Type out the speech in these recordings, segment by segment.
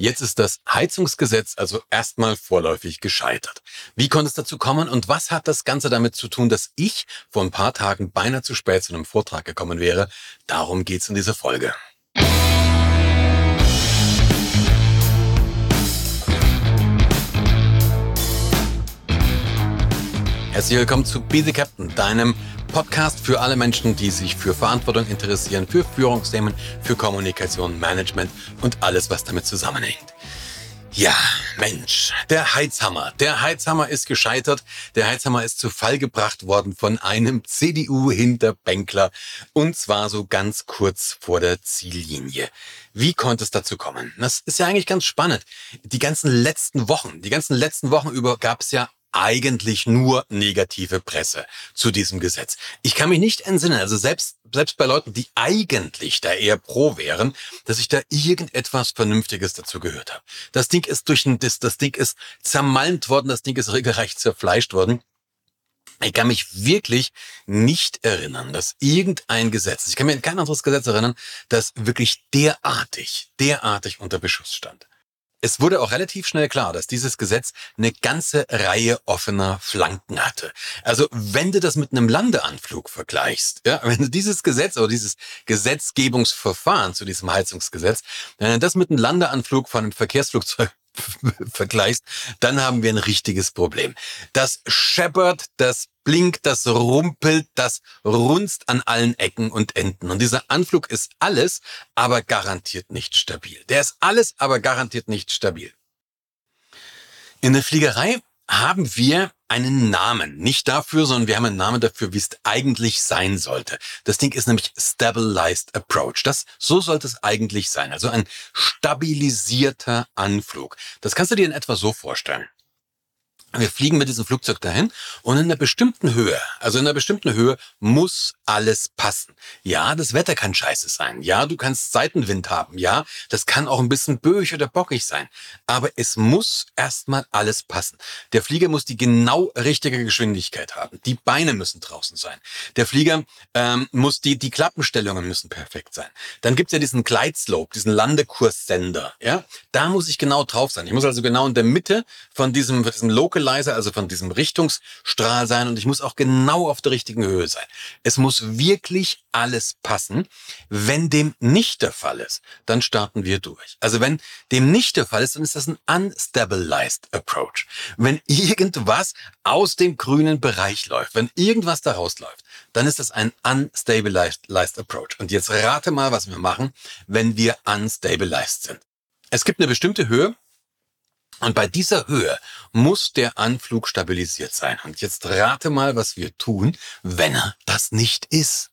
Jetzt ist das Heizungsgesetz also erstmal vorläufig gescheitert. Wie konnte es dazu kommen und was hat das Ganze damit zu tun, dass ich vor ein paar Tagen beinahe zu spät zu einem Vortrag gekommen wäre? Darum geht's in dieser Folge. Herzlich willkommen zu Be the Captain, deinem Podcast für alle Menschen, die sich für Verantwortung interessieren, für Führungsthemen, für Kommunikation, Management und alles, was damit zusammenhängt. Ja, Mensch, der Heizhammer. Der Heizhammer ist gescheitert. Der Heizhammer ist zu Fall gebracht worden von einem CDU-Hinterbänkler und zwar so ganz kurz vor der Ziellinie. Wie konnte es dazu kommen? Das ist ja eigentlich ganz spannend. Die ganzen letzten Wochen, die ganzen letzten Wochen über gab es ja eigentlich nur negative Presse zu diesem Gesetz. Ich kann mich nicht entsinnen, also selbst, selbst bei Leuten, die eigentlich da eher pro wären, dass ich da irgendetwas Vernünftiges dazu gehört habe. Das Ding ist durch ein, das, das Ding ist zermalmt worden, das Ding ist regelrecht zerfleischt worden. Ich kann mich wirklich nicht erinnern, dass irgendein Gesetz, ich kann mir kein anderes Gesetz erinnern, das wirklich derartig, derartig unter Beschuss stand. Es wurde auch relativ schnell klar, dass dieses Gesetz eine ganze Reihe offener Flanken hatte. Also wenn du das mit einem Landeanflug vergleichst, ja, wenn du dieses Gesetz oder dieses Gesetzgebungsverfahren zu diesem Heizungsgesetz, wenn du das mit einem Landeanflug von einem Verkehrsflugzeug vergleichst, dann haben wir ein richtiges Problem. Das scheppert, das blinkt, das rumpelt, das runzt an allen Ecken und Enden. Und dieser Anflug ist alles, aber garantiert nicht stabil. Der ist alles, aber garantiert nicht stabil. In der Fliegerei haben wir einen Namen. Nicht dafür, sondern wir haben einen Namen dafür, wie es eigentlich sein sollte. Das Ding ist nämlich Stabilized Approach. Das, so sollte es eigentlich sein. Also ein stabilisierter Anflug. Das kannst du dir in etwa so vorstellen. Wir fliegen mit diesem Flugzeug dahin und in einer bestimmten Höhe, also in einer bestimmten Höhe muss alles passen. Ja, das Wetter kann scheiße sein. Ja, du kannst Seitenwind haben. Ja, das kann auch ein bisschen böig oder bockig sein. Aber es muss erstmal alles passen. Der Flieger muss die genau richtige Geschwindigkeit haben. Die Beine müssen draußen sein. Der Flieger ähm, muss die, die Klappenstellungen müssen perfekt sein. Dann gibt's ja diesen Glideslope, diesen Landekurssender. Ja, da muss ich genau drauf sein. Ich muss also genau in der Mitte von diesem, von diesem Local Localizer, also von diesem Richtungsstrahl sein und ich muss auch genau auf der richtigen Höhe sein. Es muss wirklich alles passen. Wenn dem nicht der Fall ist, dann starten wir durch. Also wenn dem nicht der Fall ist, dann ist das ein unstabilized approach. Wenn irgendwas aus dem grünen Bereich läuft, wenn irgendwas da rausläuft, dann ist das ein unstabilized approach. Und jetzt rate mal, was wir machen, wenn wir unstabilized sind. Es gibt eine bestimmte Höhe, und bei dieser Höhe muss der Anflug stabilisiert sein. Und jetzt rate mal, was wir tun, wenn er das nicht ist.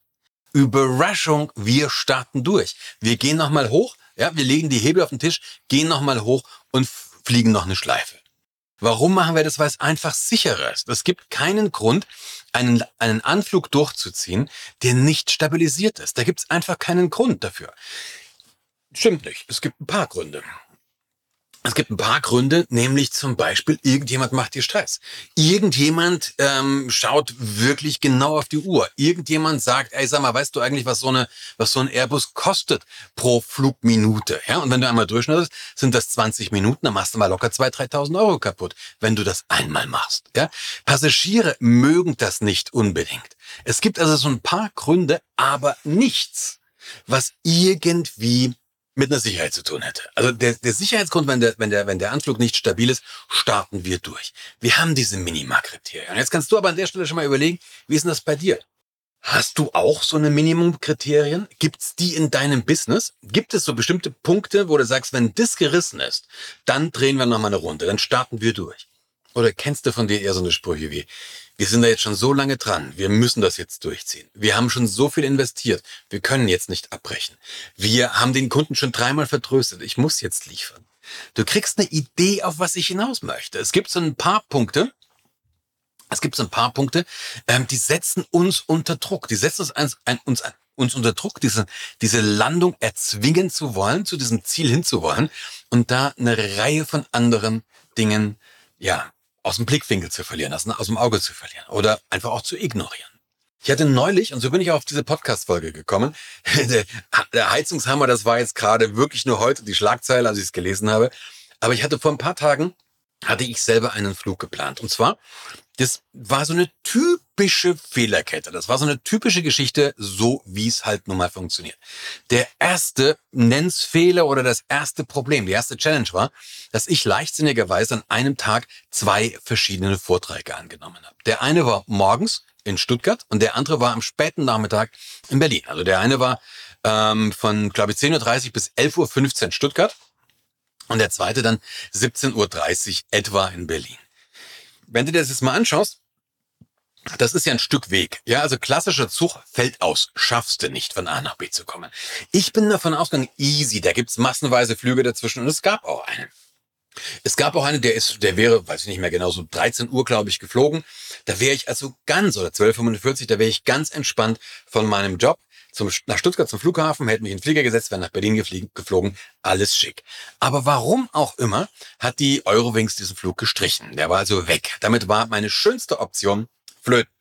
Überraschung, wir starten durch. Wir gehen nochmal hoch, ja, wir legen die Hebel auf den Tisch, gehen nochmal hoch und fliegen noch eine Schleife. Warum machen wir das? Weil es einfach sicherer ist. Es gibt keinen Grund, einen, einen Anflug durchzuziehen, der nicht stabilisiert ist. Da gibt es einfach keinen Grund dafür. Stimmt nicht. Es gibt ein paar Gründe. Es gibt ein paar Gründe, nämlich zum Beispiel, irgendjemand macht dir Stress. Irgendjemand ähm, schaut wirklich genau auf die Uhr. Irgendjemand sagt, ey, sag mal, weißt du eigentlich, was so eine, was so ein Airbus kostet pro Flugminute? Ja, und wenn du einmal durchschnittest, sind das 20 Minuten, dann machst du mal locker 2.000, 3.000 Euro kaputt, wenn du das einmal machst. Ja, Passagiere mögen das nicht unbedingt. Es gibt also so ein paar Gründe, aber nichts, was irgendwie mit einer Sicherheit zu tun hätte. Also der, der Sicherheitsgrund, wenn der, wenn, der, wenn der Anflug nicht stabil ist, starten wir durch. Wir haben diese Minimalkriterien. Jetzt kannst du aber an der Stelle schon mal überlegen, wie ist denn das bei dir? Hast du auch so eine Minimumkriterien? Gibt's die in deinem Business? Gibt es so bestimmte Punkte, wo du sagst, wenn das gerissen ist, dann drehen wir nochmal eine Runde, dann starten wir durch. Oder kennst du von dir eher so eine Sprüche wie, wir sind da jetzt schon so lange dran, wir müssen das jetzt durchziehen. Wir haben schon so viel investiert, wir können jetzt nicht abbrechen. Wir haben den Kunden schon dreimal vertröstet, ich muss jetzt liefern. Du kriegst eine Idee, auf was ich hinaus möchte. Es gibt so ein paar Punkte, es gibt so ein paar Punkte, ähm, die setzen uns unter Druck. Die setzen uns, ein, ein, uns, uns unter Druck, diese, diese Landung erzwingen zu wollen, zu diesem Ziel hinzuwollen und da eine Reihe von anderen Dingen, ja, aus dem Blickwinkel zu verlieren, aus, dem Auge zu verlieren oder einfach auch zu ignorieren. Ich hatte neulich, und so bin ich auch auf diese Podcast-Folge gekommen, der Heizungshammer, das war jetzt gerade wirklich nur heute die Schlagzeile, als ich es gelesen habe. Aber ich hatte vor ein paar Tagen, hatte ich selber einen Flug geplant. Und zwar, das war so eine typische Fehlerkette. Das war so eine typische Geschichte, so wie es halt nun mal funktioniert. Der erste nenn's Fehler oder das erste Problem, die erste Challenge war, dass ich leichtsinnigerweise an einem Tag zwei verschiedene Vorträge angenommen habe. Der eine war morgens in Stuttgart und der andere war am späten Nachmittag in Berlin. Also der eine war ähm, von, glaube ich, 10.30 Uhr bis 11.15 Uhr Stuttgart und der zweite dann 17.30 Uhr etwa in Berlin. Wenn du dir das jetzt mal anschaust, das ist ja ein Stück Weg. Ja, also klassischer Zug fällt aus. Schaffst du nicht, von A nach B zu kommen. Ich bin davon ausgegangen, easy, da gibt's massenweise Flüge dazwischen und es gab auch einen. Es gab auch einen, der ist, der wäre, weiß ich nicht mehr genau, so 13 Uhr, glaube ich, geflogen. Da wäre ich also ganz, oder 12.45 da wäre ich ganz entspannt von meinem Job zum, nach Stuttgart zum Flughafen, hätte mich in den Flieger gesetzt, wäre nach Berlin geflogen, alles schick. Aber warum auch immer, hat die Eurowings diesen Flug gestrichen. Der war also weg. Damit war meine schönste Option flöten.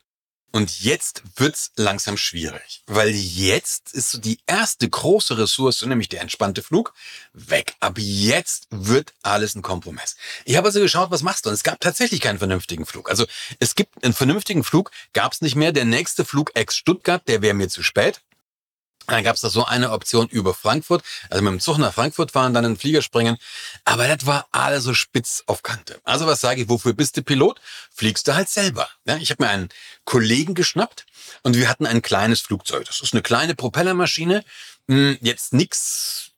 Und jetzt wird's langsam schwierig, weil jetzt ist so die erste große Ressource, nämlich der entspannte Flug, weg. Ab jetzt wird alles ein Kompromiss. Ich habe also geschaut, was machst du? Und es gab tatsächlich keinen vernünftigen Flug. Also es gibt einen vernünftigen Flug, gab's nicht mehr. Der nächste Flug ex Stuttgart, der wäre mir zu spät. Dann gab es da so eine Option über Frankfurt, also mit dem Zug nach Frankfurt fahren, dann in den Flieger springen. Aber das war alles so spitz auf Kante. Also was sage ich, wofür bist du Pilot? Fliegst du halt selber. Ja, ich habe mir einen Kollegen geschnappt und wir hatten ein kleines Flugzeug. Das ist eine kleine Propellermaschine. Hm, jetzt nix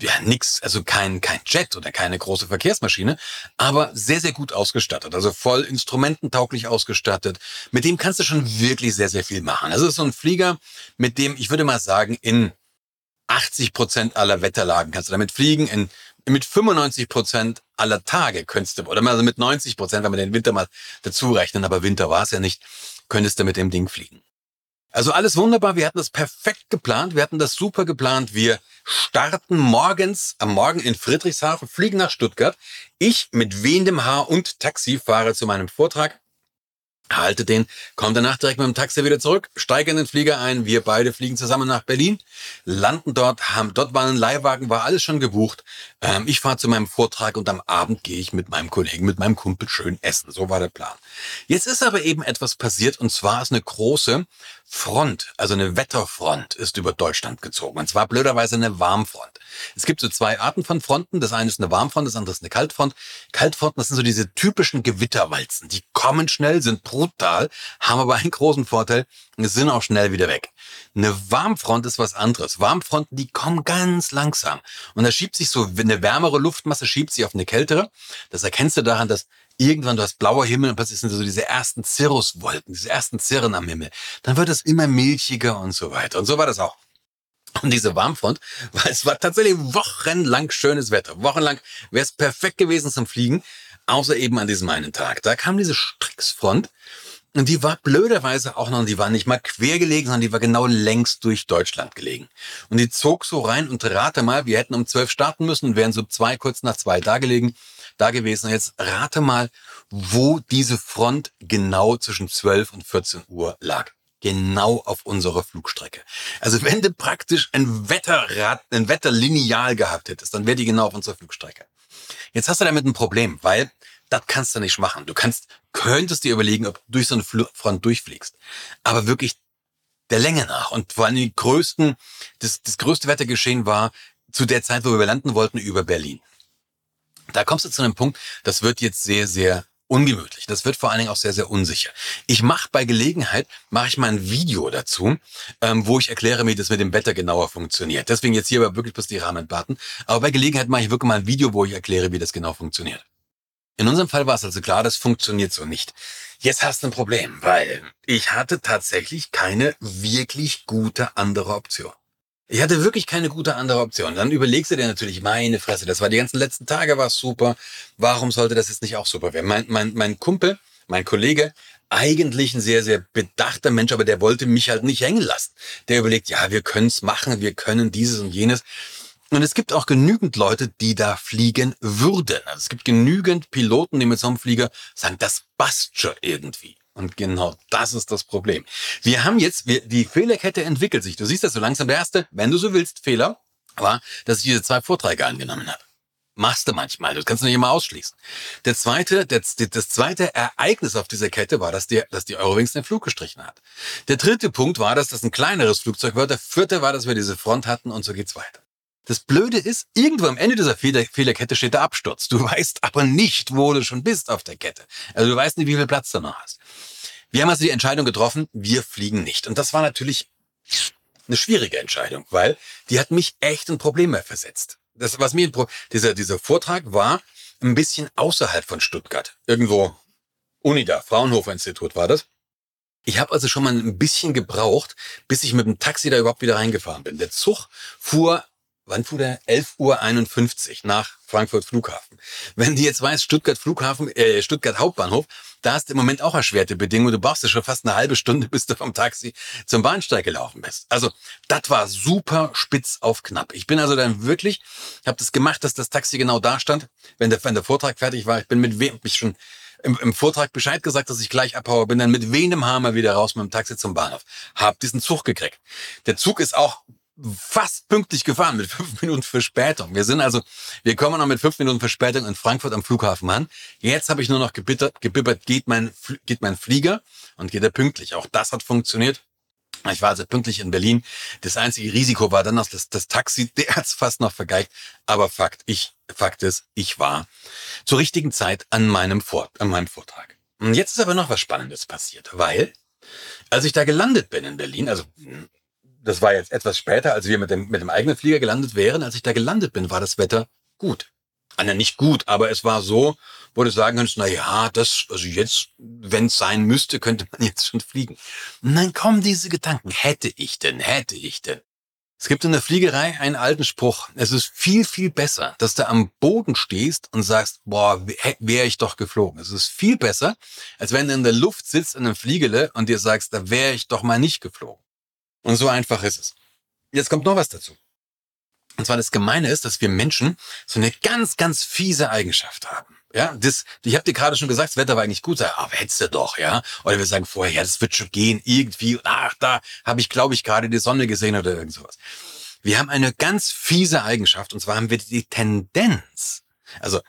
ja, nix, also kein, kein Jet oder keine große Verkehrsmaschine, aber sehr, sehr gut ausgestattet. Also voll instrumententauglich ausgestattet. Mit dem kannst du schon wirklich sehr, sehr viel machen. Also es ist so ein Flieger, mit dem, ich würde mal sagen, in 80 Prozent aller Wetterlagen kannst du damit fliegen. In, mit 95 Prozent aller Tage könntest du, oder also mit 90 Prozent, wenn wir den Winter mal dazu rechnen, aber Winter war es ja nicht, könntest du mit dem Ding fliegen. Also alles wunderbar. Wir hatten das perfekt geplant. Wir hatten das super geplant. Wir starten morgens am Morgen in Friedrichshafen, fliegen nach Stuttgart. Ich mit wehendem Haar und Taxi fahre zu meinem Vortrag halte den, komme danach direkt mit dem Taxi wieder zurück, steige in den Flieger ein, wir beide fliegen zusammen nach Berlin, landen dort, haben dort war ein Leihwagen, war alles schon gebucht. Ähm, ich fahre zu meinem Vortrag und am Abend gehe ich mit meinem Kollegen, mit meinem Kumpel schön essen. So war der Plan. Jetzt ist aber eben etwas passiert und zwar ist eine große Front, also eine Wetterfront ist über Deutschland gezogen. Und zwar blöderweise eine Warmfront. Es gibt so zwei Arten von Fronten. Das eine ist eine Warmfront, das andere ist eine Kaltfront. Kaltfronten, das sind so diese typischen Gewitterwalzen. Die kommen schnell, sind brutal, haben aber einen großen Vorteil, sind auch schnell wieder weg. Eine Warmfront ist was anderes. Warmfronten, die kommen ganz langsam. Und da schiebt sich so eine wärmere Luftmasse, schiebt sich auf eine kältere. Das erkennst du daran, dass irgendwann du hast blauer Himmel und plötzlich sind so diese ersten Cirruswolken, diese ersten Zirren am Himmel. Dann wird es immer milchiger und so weiter. Und so war das auch. Und diese Warmfront, weil es war tatsächlich wochenlang schönes Wetter. Wochenlang wäre es perfekt gewesen zum Fliegen, außer eben an diesem einen Tag. Da kam diese Stricksfront und die war blöderweise auch noch, die war nicht mal quer gelegen, sondern die war genau längs durch Deutschland gelegen. Und die zog so rein und rate mal, wir hätten um zwölf starten müssen und wären so zwei, kurz nach zwei da gelegen, da gewesen. Und jetzt rate mal, wo diese Front genau zwischen zwölf und 14 Uhr lag genau auf unserer Flugstrecke. Also wenn du praktisch ein Wetterrad, ein Wetterlineal gehabt hättest, dann wäre die genau auf unserer Flugstrecke. Jetzt hast du damit ein Problem, weil das kannst du nicht machen. Du kannst, könntest dir überlegen, ob du durch so eine Front durchfliegst. Aber wirklich der Länge nach. Und vor allem die größten, das, das größte Wettergeschehen war zu der Zeit, wo wir landen wollten, über Berlin. Da kommst du zu einem Punkt, das wird jetzt sehr, sehr ungemütlich. Das wird vor allen Dingen auch sehr, sehr unsicher. Ich mache bei Gelegenheit, mache ich mal ein Video dazu, ähm, wo ich erkläre, wie das mit dem Wetter genauer funktioniert. Deswegen jetzt hier aber wirklich bloß die Rahmendaten. Aber bei Gelegenheit mache ich wirklich mal ein Video, wo ich erkläre, wie das genau funktioniert. In unserem Fall war es also klar, das funktioniert so nicht. Jetzt hast du ein Problem, weil ich hatte tatsächlich keine wirklich gute andere Option. Ich hatte wirklich keine gute andere Option. Dann überlegst du dir natürlich, meine Fresse, das war die ganzen letzten Tage, war super. Warum sollte das jetzt nicht auch super werden? Mein, mein, mein Kumpel, mein Kollege, eigentlich ein sehr, sehr bedachter Mensch, aber der wollte mich halt nicht hängen lassen. Der überlegt, ja, wir können's machen, wir können dieses und jenes. Und es gibt auch genügend Leute, die da fliegen würden. Also es gibt genügend Piloten, die mit so einem Flieger sagen, das passt schon irgendwie. Und genau das ist das Problem. Wir haben jetzt, wir, die Fehlerkette entwickelt sich. Du siehst das so langsam. Der erste, wenn du so willst, Fehler war, dass ich diese zwei Vorträge angenommen habe. Machst du manchmal, das kannst du nicht immer ausschließen. Der zweite, das, das zweite Ereignis auf dieser Kette war, dass die, dass die Eurowings den Flug gestrichen hat. Der dritte Punkt war, dass das ein kleineres Flugzeug war. Der vierte war, dass wir diese Front hatten und so geht's weiter. Das Blöde ist, irgendwo am Ende dieser Fehler Fehlerkette steht der Absturz. Du weißt aber nicht, wo du schon bist auf der Kette. Also du weißt nicht, wie viel Platz du noch hast. Wir haben also die Entscheidung getroffen, wir fliegen nicht. Und das war natürlich eine schwierige Entscheidung, weil die hat mich echt in Probleme versetzt. Das, was mir, dieser, dieser Vortrag war ein bisschen außerhalb von Stuttgart. Irgendwo Unida, Fraunhofer Institut war das. Ich habe also schon mal ein bisschen gebraucht, bis ich mit dem Taxi da überhaupt wieder reingefahren bin. Der Zug fuhr wann fuhr der? 11.51 Uhr nach Frankfurt Flughafen. Wenn du jetzt weißt, Stuttgart Flughafen, äh, Stuttgart Hauptbahnhof, da ist im Moment auch erschwerte Bedingungen. Du brauchst ja schon fast eine halbe Stunde, bis du vom Taxi zum Bahnsteig gelaufen bist. Also, das war super spitz auf knapp. Ich bin also dann wirklich, habe das gemacht, dass das Taxi genau da stand, wenn der, wenn der Vortrag fertig war. Ich bin mit wem, ich schon im, im Vortrag Bescheid gesagt, dass ich gleich abhaue, bin dann mit wenem Hammer wieder raus mit dem Taxi zum Bahnhof. Hab diesen Zug gekriegt. Der Zug ist auch fast pünktlich gefahren mit fünf Minuten Verspätung. Wir sind also, wir kommen noch mit fünf Minuten Verspätung in Frankfurt am Flughafen an. Jetzt habe ich nur noch gebittert, gebibbert, geht mein, geht mein Flieger und geht er pünktlich. Auch das hat funktioniert. Ich war also pünktlich in Berlin. Das einzige Risiko war dann noch das, das Taxi. Der hat's fast noch vergeigt. Aber Fakt, ich, Fakt ist, ich war zur richtigen Zeit an meinem, Vor an meinem Vortrag. Und jetzt ist aber noch was Spannendes passiert, weil als ich da gelandet bin in Berlin, also das war jetzt etwas später, als wir mit dem, mit dem eigenen Flieger gelandet wären. Als ich da gelandet bin, war das Wetter gut. Also nicht gut, aber es war so, wo du sagen könntest, na ja, das, also jetzt, wenn es sein müsste, könnte man jetzt schon fliegen. Und dann kommen diese Gedanken, hätte ich denn, hätte ich denn. Es gibt in der Fliegerei einen alten Spruch. Es ist viel, viel besser, dass du am Boden stehst und sagst, boah, wäre ich doch geflogen. Es ist viel besser, als wenn du in der Luft sitzt in einem Fliegele und dir sagst, da wäre ich doch mal nicht geflogen. Und so einfach ist es. Jetzt kommt noch was dazu. Und zwar das Gemeine ist, dass wir Menschen so eine ganz, ganz fiese Eigenschaft haben. Ja, das, ich habe dir gerade schon gesagt, das Wetter war eigentlich gut, aber hättest du doch, ja. Oder wir sagen vorher, ja, das wird schon gehen, irgendwie, ach, da habe ich, glaube ich, gerade die Sonne gesehen oder irgend sowas. Wir haben eine ganz fiese Eigenschaft, und zwar haben wir die Tendenz, also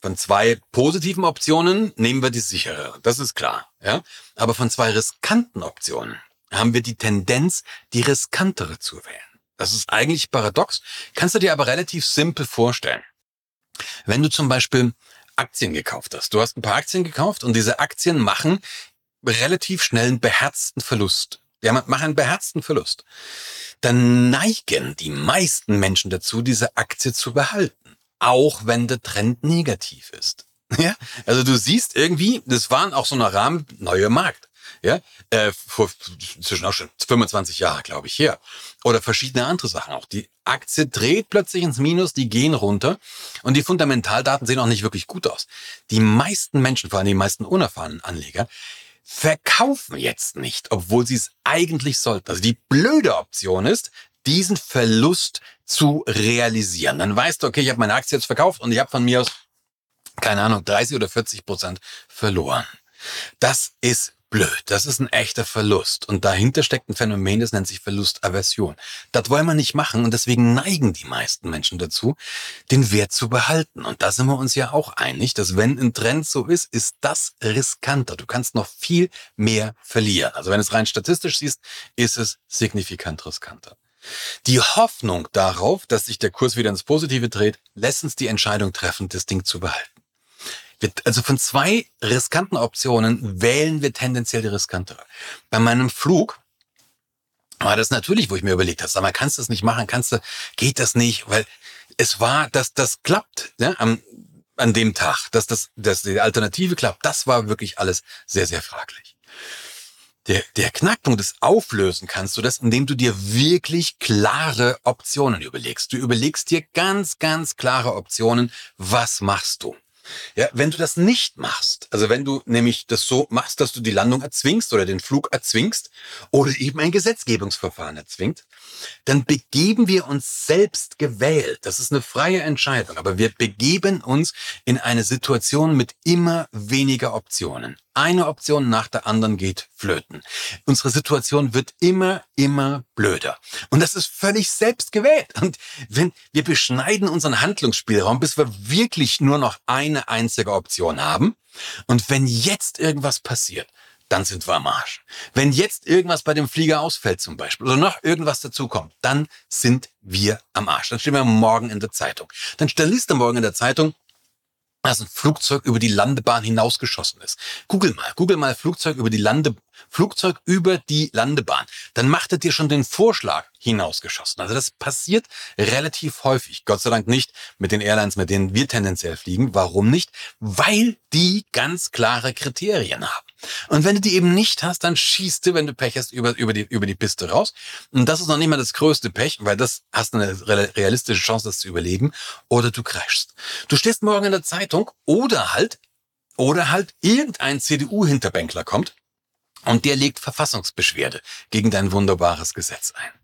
von zwei positiven Optionen nehmen wir die sichere, das ist klar, ja. Aber von zwei riskanten Optionen haben wir die Tendenz, die riskantere zu wählen. Das ist eigentlich paradox, kannst du dir aber relativ simpel vorstellen. Wenn du zum Beispiel Aktien gekauft hast, du hast ein paar Aktien gekauft und diese Aktien machen relativ schnell einen beherzten Verlust. Ja, machen einen beherzten Verlust. Dann neigen die meisten Menschen dazu, diese Aktie zu behalten, auch wenn der Trend negativ ist. Ja, also du siehst irgendwie, das waren auch so ein Rahmen, neuer Markt ja, äh, vor zwischen auch schon 25 Jahre, glaube ich, her. Oder verschiedene andere Sachen auch. Die Aktie dreht plötzlich ins Minus, die gehen runter und die Fundamentaldaten sehen auch nicht wirklich gut aus. Die meisten Menschen, vor allem die meisten unerfahrenen Anleger, verkaufen jetzt nicht, obwohl sie es eigentlich sollten. Also die blöde Option ist, diesen Verlust zu realisieren. Dann weißt du, okay, ich habe meine Aktie jetzt verkauft und ich habe von mir aus, keine Ahnung, 30 oder 40 Prozent verloren. Das ist blöd. Das ist ein echter Verlust. Und dahinter steckt ein Phänomen, das nennt sich Verlustaversion. Das wollen wir nicht machen und deswegen neigen die meisten Menschen dazu, den Wert zu behalten. Und da sind wir uns ja auch einig, dass wenn ein Trend so ist, ist das riskanter. Du kannst noch viel mehr verlieren. Also wenn du es rein statistisch siehst, ist es signifikant riskanter. Die Hoffnung darauf, dass sich der Kurs wieder ins Positive dreht, lässt uns die Entscheidung treffen, das Ding zu behalten. Also von zwei riskanten Optionen wählen wir tendenziell die riskantere. Bei meinem Flug war das natürlich, wo ich mir überlegt habe, sag mal, kannst du das nicht machen, kannst du, geht das nicht, weil es war, dass das klappt, ja, am, an dem Tag, dass das, dass die Alternative klappt, das war wirklich alles sehr, sehr fraglich. Der, der Knackpunkt ist auflösen kannst du das, indem du dir wirklich klare Optionen überlegst. Du überlegst dir ganz, ganz klare Optionen. Was machst du? Ja, wenn du das nicht machst, also wenn du nämlich das so machst, dass du die Landung erzwingst oder den Flug erzwingst oder eben ein Gesetzgebungsverfahren erzwingt, dann begeben wir uns selbst gewählt. Das ist eine freie Entscheidung, aber wir begeben uns in eine Situation mit immer weniger Optionen. Eine Option nach der anderen geht flöten. Unsere Situation wird immer, immer blöder. Und das ist völlig selbst gewählt. Und wenn wir beschneiden unseren Handlungsspielraum, bis wir wirklich nur noch eine einzige Option haben. Und wenn jetzt irgendwas passiert, dann sind wir am Arsch. Wenn jetzt irgendwas bei dem Flieger ausfällt zum Beispiel oder noch irgendwas dazukommt, dann sind wir am Arsch. Dann stehen wir morgen in der Zeitung. Dann liest du morgen in der Zeitung, dass ein Flugzeug über die Landebahn hinausgeschossen ist. Google mal, Google mal Flugzeug über die Lande, Flugzeug über die Landebahn. Dann macht er dir schon den Vorschlag hinausgeschossen. Also das passiert relativ häufig. Gott sei Dank nicht mit den Airlines, mit denen wir tendenziell fliegen. Warum nicht? Weil die ganz klare Kriterien haben. Und wenn du die eben nicht hast, dann schießt du, wenn du Pech hast, über, über, die, über die Piste raus. Und das ist noch nicht mal das größte Pech, weil das hast eine realistische Chance, das zu überleben. Oder du crashst. Du stehst morgen in der Zeitung oder halt, oder halt irgendein CDU-Hinterbänkler kommt und der legt Verfassungsbeschwerde gegen dein wunderbares Gesetz ein.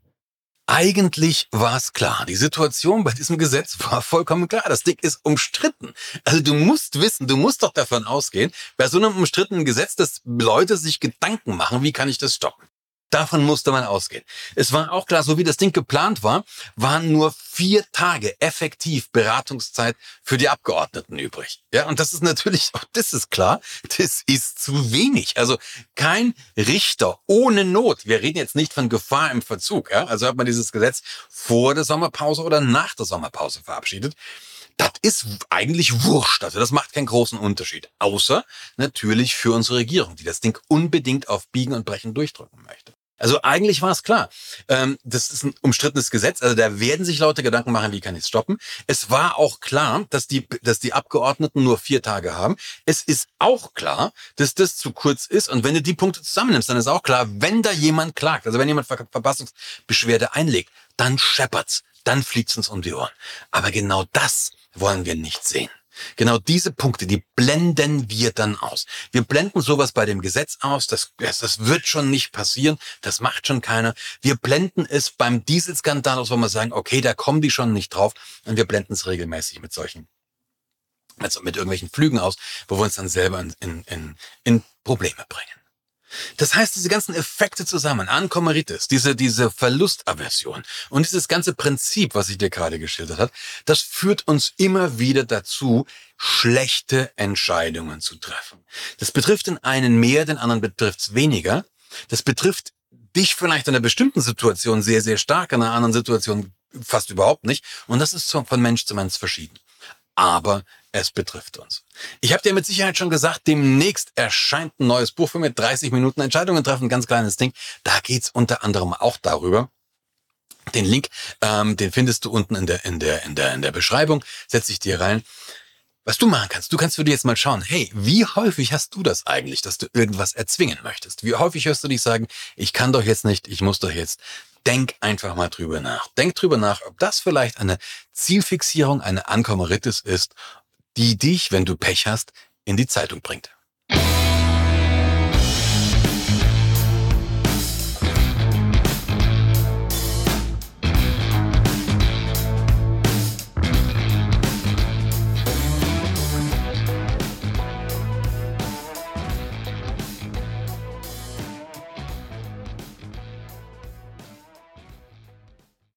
Eigentlich war es klar. Die Situation bei diesem Gesetz war vollkommen klar. Das Ding ist umstritten. Also du musst wissen, du musst doch davon ausgehen, bei so einem umstrittenen Gesetz, dass Leute sich Gedanken machen, wie kann ich das stoppen? Davon musste man ausgehen. Es war auch klar, so wie das Ding geplant war, waren nur vier Tage effektiv Beratungszeit für die Abgeordneten übrig. Ja, und das ist natürlich, auch das ist klar, das ist zu wenig. Also kein Richter ohne Not. Wir reden jetzt nicht von Gefahr im Verzug. Ja, also hat man dieses Gesetz vor der Sommerpause oder nach der Sommerpause verabschiedet. Das ist eigentlich wurscht. Also das macht keinen großen Unterschied. Außer natürlich für unsere Regierung, die das Ding unbedingt auf Biegen und Brechen durchdrücken möchte. Also eigentlich war es klar. Ähm, das ist ein umstrittenes Gesetz. Also da werden sich Leute Gedanken machen, wie kann ich es stoppen. Es war auch klar, dass die, dass die Abgeordneten nur vier Tage haben. Es ist auch klar, dass das zu kurz ist. Und wenn du die Punkte zusammennimmst, dann ist auch klar, wenn da jemand klagt, also wenn jemand Ver Verfassungsbeschwerde einlegt, dann scheppert's, dann fliegt's uns um die Ohren. Aber genau das wollen wir nicht sehen. Genau diese Punkte, die blenden wir dann aus. Wir blenden sowas bei dem Gesetz aus, das, das wird schon nicht passieren, das macht schon keiner. Wir blenden es beim Dieselskandal aus, wo wir sagen, okay, da kommen die schon nicht drauf. Und wir blenden es regelmäßig mit solchen, also mit irgendwelchen Flügen aus, wo wir uns dann selber in, in, in Probleme bringen. Das heißt, diese ganzen Effekte zusammen, Ankommeritis, diese, diese Verlustaversion und dieses ganze Prinzip, was ich dir gerade geschildert habe, das führt uns immer wieder dazu, schlechte Entscheidungen zu treffen. Das betrifft den einen mehr, den anderen betrifft es weniger. Das betrifft dich vielleicht in einer bestimmten Situation sehr, sehr stark, in einer anderen Situation fast überhaupt nicht. Und das ist von Mensch zu Mensch verschieden. Aber es betrifft uns. Ich habe dir mit Sicherheit schon gesagt, demnächst erscheint ein neues Buch für mir, 30 Minuten Entscheidungen treffen, ganz kleines Ding. Da geht's unter anderem auch darüber. Den Link, ähm, den findest du unten in der, in der, in der, in der Beschreibung. Setz ich dir rein. Was du machen kannst, du kannst für dich jetzt mal schauen, hey, wie häufig hast du das eigentlich, dass du irgendwas erzwingen möchtest? Wie häufig hörst du dich sagen, ich kann doch jetzt nicht, ich muss doch jetzt. Denk einfach mal drüber nach. Denk drüber nach, ob das vielleicht eine Zielfixierung, eine Ankommeritis ist die dich, wenn du Pech hast, in die Zeitung bringt.